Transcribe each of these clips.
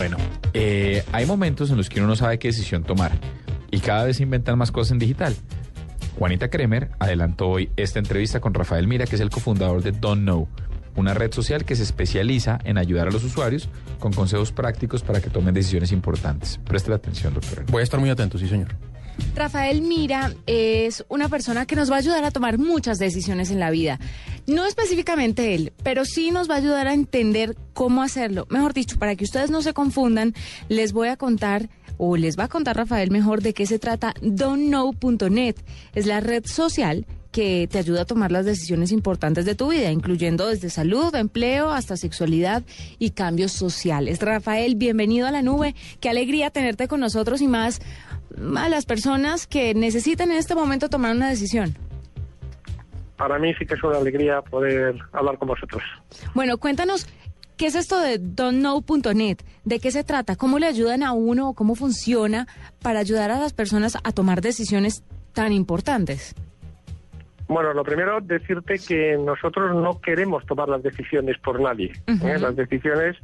Bueno, eh, hay momentos en los que uno no sabe qué decisión tomar y cada vez se inventan más cosas en digital. Juanita Kremer adelantó hoy esta entrevista con Rafael Mira, que es el cofundador de Don't Know, una red social que se especializa en ayudar a los usuarios con consejos prácticos para que tomen decisiones importantes. Preste atención, doctor. Voy a estar muy atento, sí, señor. Rafael Mira es una persona que nos va a ayudar a tomar muchas decisiones en la vida. No específicamente él, pero sí nos va a ayudar a entender cómo hacerlo. Mejor dicho, para que ustedes no se confundan, les voy a contar o les va a contar Rafael mejor de qué se trata don'tknow.net. Es la red social que te ayuda a tomar las decisiones importantes de tu vida, incluyendo desde salud, empleo, hasta sexualidad y cambios sociales. Rafael, bienvenido a la nube. Qué alegría tenerte con nosotros y más a las personas que necesitan en este momento tomar una decisión. Para mí sí que es una alegría poder hablar con vosotros. Bueno, cuéntanos, ¿qué es esto de don'tknow.net? ¿De qué se trata? ¿Cómo le ayudan a uno o cómo funciona para ayudar a las personas a tomar decisiones tan importantes? Bueno, lo primero, decirte que nosotros no queremos tomar las decisiones por nadie. ¿eh? Las decisiones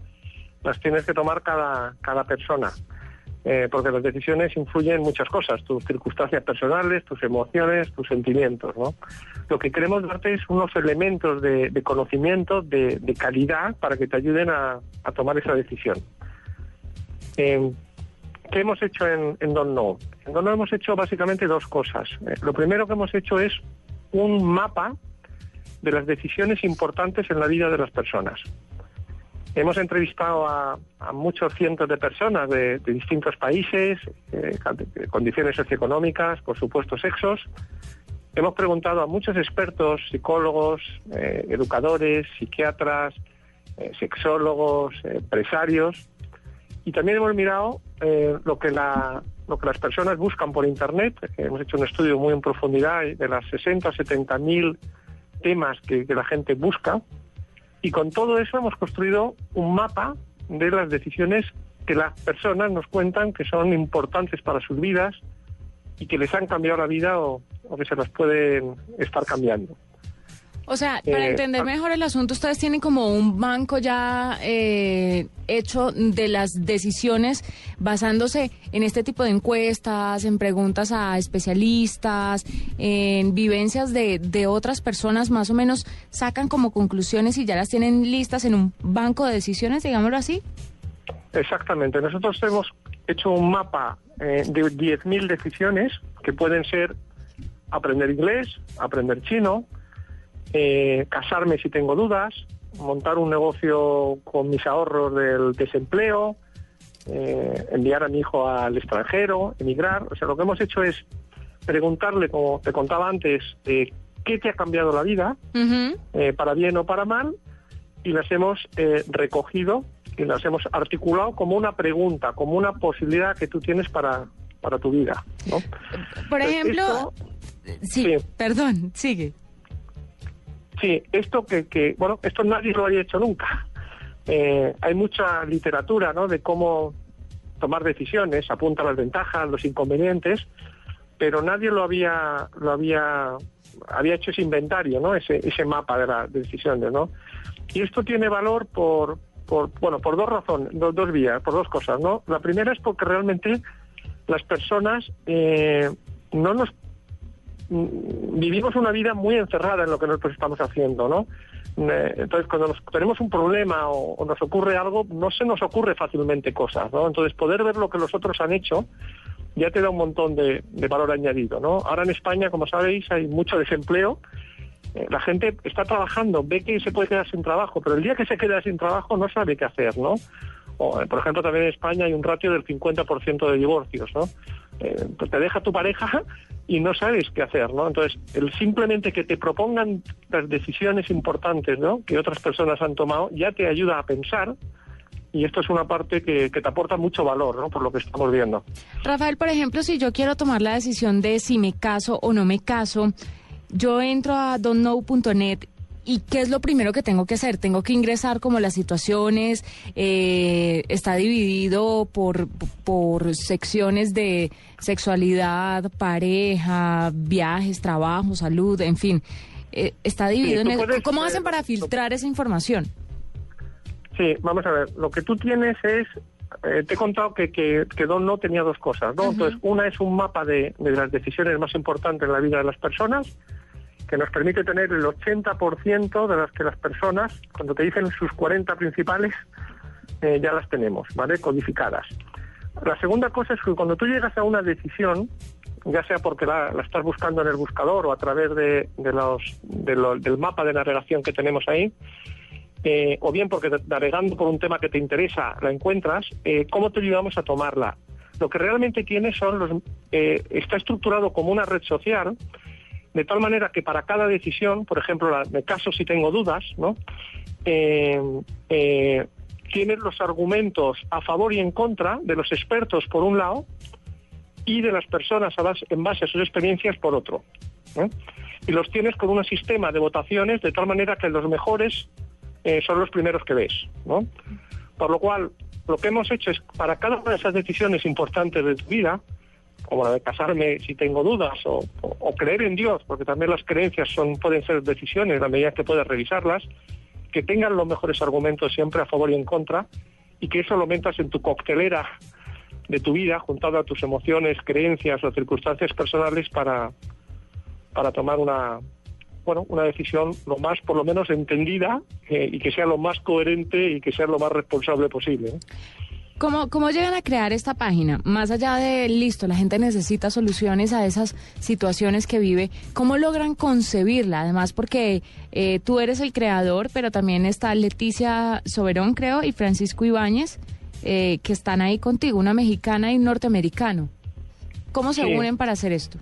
las tienes que tomar cada, cada persona. Eh, porque las decisiones influyen en muchas cosas, tus circunstancias personales, tus emociones, tus sentimientos. ¿no? Lo que queremos darte es unos elementos de, conocimiento, de, calidad, para que te ayuden a, tomar esa decisión. Eh, ¿Qué hemos hecho en, en Don No? En Don No hemos hecho básicamente dos cosas. Eh, lo primero que hemos hecho es un mapa de las decisiones importantes en la vida de las personas. Hemos entrevistado a, muchos cientos de personas de, distintos países, eh, condiciones socioeconómicas, por supuesto sexos. Hemos preguntado a muchos expertos, psicólogos, eh, educadores, psiquiatras, eh, sexólogos, empresarios, y también hemos mirado lo, que lo que las personas buscan por Internet. Hemos hecho un estudio muy en profundidad de las 60 o 70 mil temas que la gente busca y con todo eso hemos construido un mapa de las decisiones que las personas nos cuentan que son importantes para sus vidas y que les han cambiado la vida o, que se las pueden estar cambiando. O sea, para eh, entender ah. mejor el asunto, ustedes tienen como un banco ya eh, hecho de las decisiones basándose en este tipo de encuestas, en preguntas a especialistas, en vivencias de, de otras personas, más o menos sacan como conclusiones y ya las tienen listas en un banco de decisiones, digámoslo así. Exactamente. Nosotros hemos hecho un mapa eh, de 10.000 decisiones que pueden ser aprender inglés, aprender chino, eh, casarme si tengo dudas, montar un negocio con mis ahorros del desempleo, eh, enviar a mi hijo al extranjero, emigrar. O sea, lo que hemos hecho es preguntarle, como te contaba antes, eh, qué te ha cambiado la vida, para bien o para mal, y las hemos recogido y las hemos articulado como una pregunta, como una posibilidad que tú tienes para, para tu vida. ¿no? Por ejemplo, sí, perdón, sigue. Sí, esto que, bueno, esto nadie lo había hecho nunca. Eh, hay mucha literatura, ¿no? De cómo tomar decisiones, apunta las ventajas, los inconvenientes, pero nadie lo había, lo había, había hecho ese inventario, ¿no? Ese, ese mapa de las decisiones, ¿no? Y esto tiene valor por, bueno, por dos razones, dos, dos vías, por dos cosas, ¿no? La primera es porque realmente las personas eh, no nos vivimos una vida muy encerrada en lo que nosotros estamos haciendo, ¿no? Eh, entonces, cuando nos, tenemos un problema o, nos ocurre algo, no se nos ocurre fácilmente cosas, ¿no? Entonces, poder ver lo que los otros han hecho ya te da un montón de, valor añadido, ¿no? Ahora en España, como sabéis, hay mucho desempleo. Eh, la gente está trabajando, ve que se puede quedar sin trabajo, pero el día que se queda sin trabajo no sabe qué hacer, ¿no? Por ejemplo, también en España hay un ratio del 50% de divorcios, ¿no? Pues te deja tu pareja y no sabes qué hacer, ¿no? Entonces, el simplemente que te propongan las decisiones importantes, ¿no? Que otras personas han tomado, ya te ayuda a pensar y esto es una parte que, que, te aporta mucho valor, ¿no? Por lo que estamos viendo. Rafael, por ejemplo, si yo quiero tomar la decisión de si me caso o no me caso, yo entro a don'tknow.net ¿Y qué es lo primero que tengo que hacer? Tengo que ingresar como las situaciones, eh, está dividido por, por secciones de sexualidad, pareja, viajes, trabajo, salud, en fin. Eh, está dividido en ¿Cómo hacen para filtrar esa información? Sí, vamos a ver. Lo que tú tienes es eh, te he contado que, que, que Don No tenía dos cosas, ¿no? Entonces, una es un mapa de, de las decisiones más importantes en la vida de las personas, que nos permite tener el 80% de las que las personas, cuando te dicen sus 40 principales, eh, ya las tenemos, ¿vale? Codificadas. La segunda cosa es que cuando tú llegas a una decisión, ya sea porque la, estás buscando en el buscador o a través de, los, de lo- del mapa de navegación que tenemos ahí, eh, o bien porque navegando por un tema que te interesa la encuentras, eh, ¿cómo te ayudamos a tomarla? Lo que realmente tiene son los, está estructurado como una red social, de tal manera que para cada decisión, por ejemplo, la, de caso si tengo dudas, ¿no? Eh, eh, tienes los argumentos a favor y en contra de los expertos por un lado y de las personas en base a sus experiencias por otro. Y los tienes con un sistema de votaciones de tal manera que los mejores eh, son los primeros que ves. ¿no? Por lo cual, lo que hemos hecho es, para cada una de esas decisiones importantes de tu vida, como la de casarme si tengo dudas, o, creer en Dios, porque también las creencias son pueden ser decisiones a medida que puedes revisarlas, que tengan los mejores argumentos siempre a favor y en contra, y que eso lo metas en tu coctelera de tu vida, juntado a tus emociones, creencias o circunstancias personales para, para tomar una bueno una decisión lo más por lo menos entendida eh, y que sea lo más coherente y que sea lo más responsable posible. ¿no? ¿Cómo, ¿Cómo llegan a crear esta página? Más allá de, listo, la gente necesita soluciones a esas situaciones que vive, ¿cómo logran concebirla? Además, porque eh, tú eres el creador, pero también está Leticia Soberón, creo, y Francisco Ibáñez, eh, que están ahí contigo, una mexicana y un norteamericano. ¿Cómo se Sí. unen para hacer esto?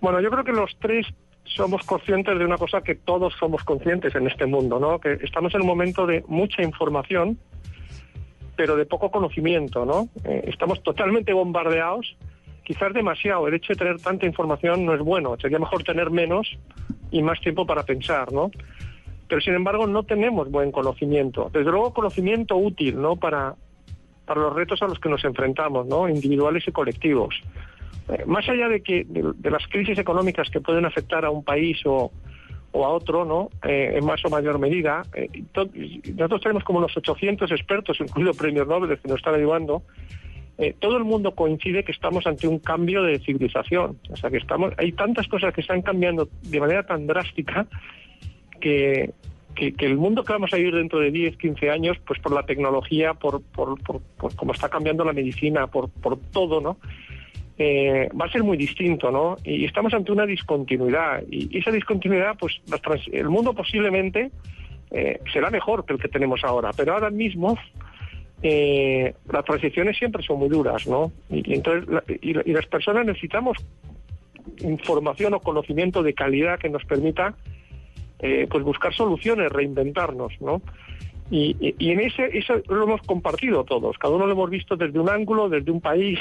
Bueno, yo creo que los tres somos conscientes de una cosa que todos somos conscientes en este mundo, ¿no? Que estamos en un momento de mucha información, pero de poco conocimiento, ¿no? Eh, estamos totalmente bombardeados, quizás demasiado. El hecho de tener tanta información no es bueno. Sería mejor tener menos y más tiempo para pensar, ¿no? Pero sin embargo no tenemos buen conocimiento. Desde luego conocimiento útil, ¿no? Para, para los retos a los que nos enfrentamos, ¿no? Individuales y colectivos. Eh, más allá de que de, de las crisis económicas que pueden afectar a un país o, o a otro, ¿no? Eh, en más o mayor medida, eh, nosotros tenemos como unos 800 expertos, incluidos premios Nobel, que nos están ayudando. Eh, todo el mundo coincide que estamos ante un cambio de civilización. O sea, que estamos, hay tantas cosas que están cambiando de manera tan drástica que, que, que el mundo que vamos a vivir dentro de 10, 15 años, pues por la tecnología, por, por, por, por cómo está cambiando la medicina, por, por todo, ¿no? Eh, va a ser muy distinto, ¿no? Y estamos ante una discontinuidad. Y esa discontinuidad, pues trans- el mundo posiblemente eh, será mejor que el que tenemos ahora, pero ahora mismo eh, las transiciones siempre son muy duras, ¿no? Y, entonces y, las personas necesitamos información o conocimiento de calidad que nos permita eh, pues buscar soluciones, reinventarnos, ¿no? Y- y en ese eso lo hemos compartido todos, cada uno lo hemos visto desde un ángulo, desde un país,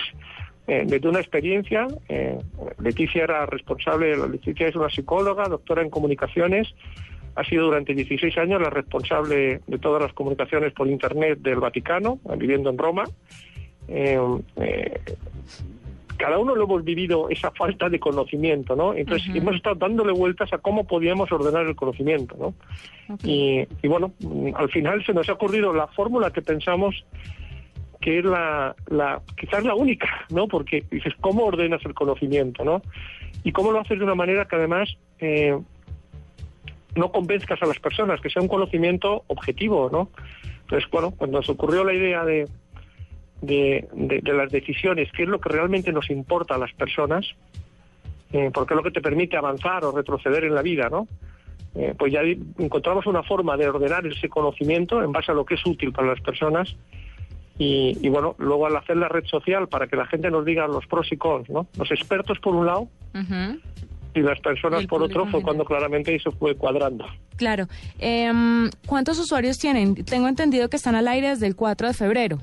eh, desde una experiencia. Eh, Leticia era responsable, Leticia es una psicóloga, doctora en comunicaciones, ha sido durante 16 años la responsable de todas las comunicaciones por Internet del Vaticano, viviendo en Roma. Eh, cada uno lo hemos vivido esa falta de conocimiento, ¿no? Entonces hemos estado dándole vueltas a cómo podíamos ordenar el conocimiento, ¿no? Y, y bueno, al final se nos ha ocurrido la fórmula que pensamos que es la, la quizás la única, ¿no? Porque dices, ¿cómo ordenas el conocimiento, no? Y cómo lo haces de una manera que además eh, no convenzcas a las personas, que sea un conocimiento objetivo, ¿no? Entonces, bueno, cuando nos ocurrió la idea de, de, las decisiones, qué es lo que realmente nos importa a las personas, eh, porque es lo que te permite avanzar o retroceder en la vida, ¿no? Eh, pues ya encontramos una forma de ordenar ese conocimiento en base a lo que es útil para las personas y, y, bueno, luego al hacer la red social para que la gente nos diga los pros y cons, ¿no? Los expertos por un lado y las personas El por otro fue cuando claramente eso fue cuadrando. Claro. Em, ¿Cuántos usuarios tienen? Tengo entendido que están al aire desde el 4 de febrero.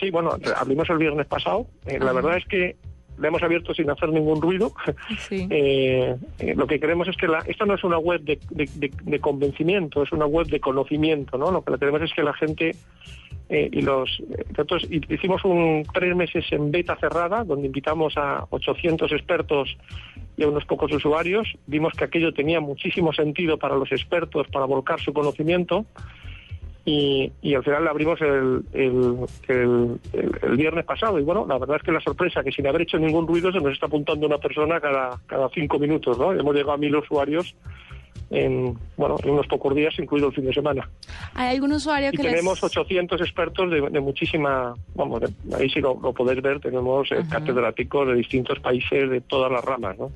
Sí, bueno, abrimos el viernes pasado. Eh, la verdad es que la hemos abierto sin hacer ningún ruido. Sí. Eh, eh, lo que queremos es que la, esta no es una web de, de- de- de convencimiento, es una web de conocimiento, ¿no? Lo que queremos es que la gente eh, y los nosotros hi- hicimos un tres meses en beta cerrada donde invitamos a 800 expertos y a unos pocos usuarios. Vimos que aquello tenía muchísimo sentido para los expertos para volcar su conocimiento y, y al final la abrimos el, el, el, el, viernes pasado. Y bueno, la verdad es que la sorpresa que sin haber hecho ningún ruido se nos está apuntando una persona cada, cada cinco minutos, ¿no? Hemos llegado a mil usuarios en, bueno, en unos pocos días, incluido el fin de semana. ¿Hay algún usuario y que tenemos 800 expertos de, de muchísima, vamos, de, ahí sí lo, lo, podéis ver, tenemos eh, catedráticos de distintos países, de todas las ramas, ¿no?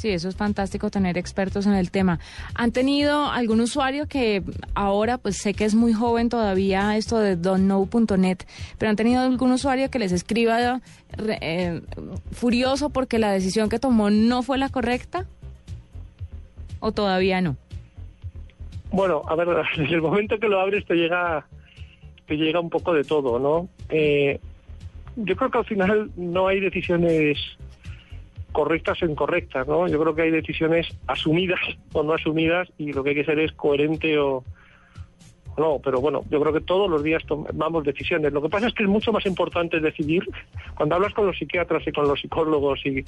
Sí, eso es fantástico tener expertos en el tema. ¿Han tenido algún usuario que ahora, pues sé que es muy joven todavía esto de don'tknow.net, pero han tenido algún usuario que les escriba eh, furioso porque la decisión que tomó no fue la correcta? ¿O todavía no? Bueno, a ver, desde el momento que lo abres te llega, te llega un poco de todo, ¿no? Eh, yo creo que al final no hay decisiones correctas o incorrectas, ¿no? Yo creo que hay decisiones asumidas o no asumidas y lo que hay que ser es coherente o, o no, pero bueno, yo creo que todos los días tomamos decisiones. Lo que pasa es que es mucho más importante decidir cuando hablas con los psiquiatras y con los psicólogos y,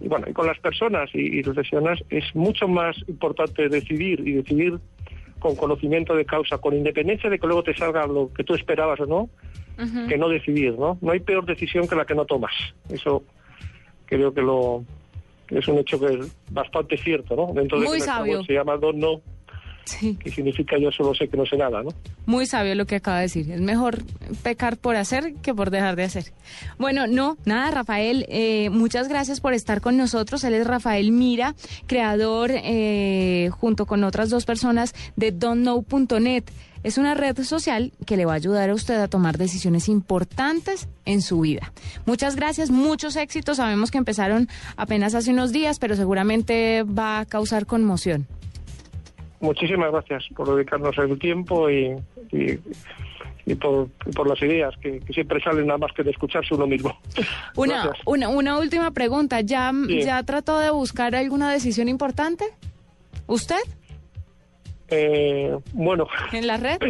y bueno, y con las personas y, y reflexionas, es mucho más importante decidir y decidir con conocimiento de causa, con independencia de que luego te salga lo que tú esperabas o no, uh -huh. que no decidir, ¿no? No hay peor decisión que la que no tomas. Eso creo que lo es un hecho que es bastante cierto, ¿no? Dentro Muy de que sabio. se llama Don No, sí. que significa yo solo sé que no sé nada, ¿no? Muy sabio lo que acaba de decir. Es mejor pecar por hacer que por dejar de hacer. Bueno, no, nada, Rafael, eh, muchas gracias por estar con nosotros. Él es Rafael Mira, creador eh, junto con otras dos personas de don'tknow.net. Es una red social que le va a ayudar a usted a tomar decisiones importantes en su vida. Muchas gracias, muchos éxitos. Sabemos que empezaron apenas hace unos días, pero seguramente va a causar conmoción. Muchísimas gracias por dedicarnos el tiempo y, y, y por, por, las ideas que, que, siempre salen nada más que de escucharse uno mismo. Una, una, una, última pregunta. ¿Ya, sí. ¿Ya trató de buscar alguna decisión importante? ¿Usted? Eh, bueno. ¿En la red?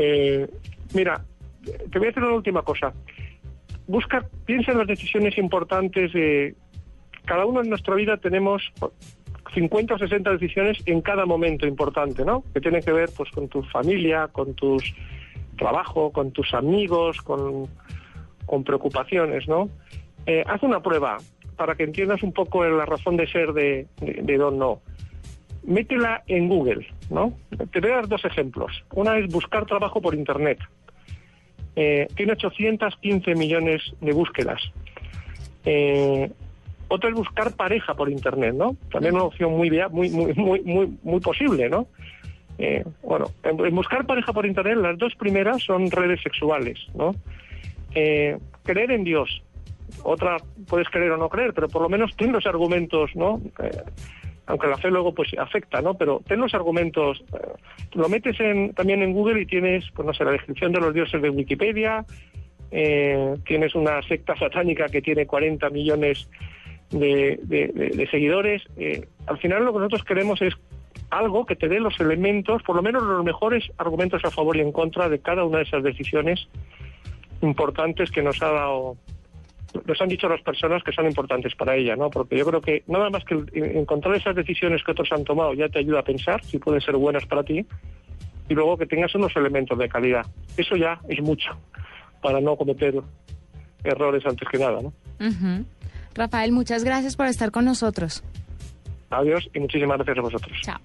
Eh, mira, te voy a decir una última cosa. Busca, piensa en las decisiones importantes de... Cada uno en nuestra vida tenemos 50 o 60 decisiones en cada momento importante, ¿no? Que tienen que ver pues con tu familia, con tus trabajo, con tus amigos, con, con preocupaciones, ¿no? Eh, haz una prueba para que entiendas un poco la razón de ser de, de, Don No métela en Google, ¿no? Te voy a dar dos ejemplos. Una es buscar trabajo por Internet. Eh, tiene 815 millones de búsquedas. Eh, otra es buscar pareja por Internet, ¿no? También una opción muy, muy, muy, muy, muy, posible, ¿no? Eh, bueno, en, buscar pareja por Internet, las dos primeras son redes sexuales, ¿no? Eh, creer en Dios. Otra, puedes creer o no creer, pero por lo menos ten los argumentos, ¿no? Eh, aunque la fe luego pues afecta, ¿no? Pero ten los argumentos, lo metes en, también en Google y tienes, pues no sé, la descripción de los dioses de Wikipedia, eh, tienes una secta satánica que tiene 40 millones de, de, de, de seguidores. Eh, al final lo que nosotros queremos es algo que te dé los elementos, por lo menos los mejores argumentos a favor y en contra de cada una de esas decisiones importantes que nos ha dado nos han dicho las personas que son importantes para ella, ¿no? Porque yo creo que nada más que encontrar esas decisiones que otros han tomado ya te ayuda a pensar si pueden ser buenas para ti y luego que tengas unos elementos de calidad. Eso ya es mucho para no cometer errores antes que nada, ¿no? Uh. Rafael, muchas gracias por estar con nosotros. Adiós y muchísimas gracias a vosotros. Chao.